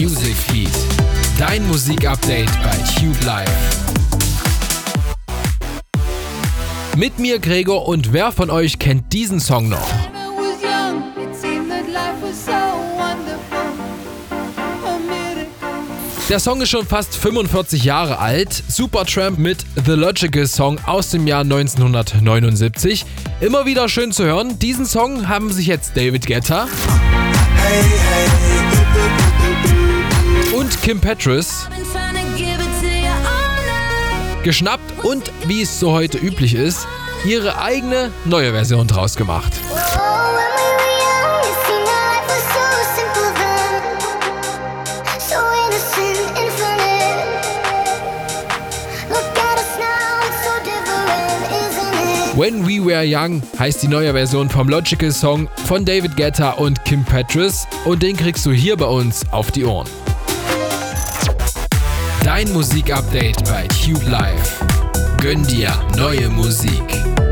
Music Feed. Dein Musikupdate bei Tube Live. Mit mir Gregor und wer von euch kennt diesen Song noch? Der Song ist schon fast 45 Jahre alt. Supertramp mit The Logical Song aus dem Jahr 1979. Immer wieder schön zu hören. Diesen Song haben sich jetzt David Guetta und Kim Petras geschnappt und, wie es so heute üblich ist, ihre eigene neue Version draus gemacht. When We Were Young heißt die neue Version vom Logical Song von David Guetta und Kim Petras und den kriegst du hier bei uns auf die Ohren. Dein Musikupdate bei Tube Live. Gönn dir neue Musik.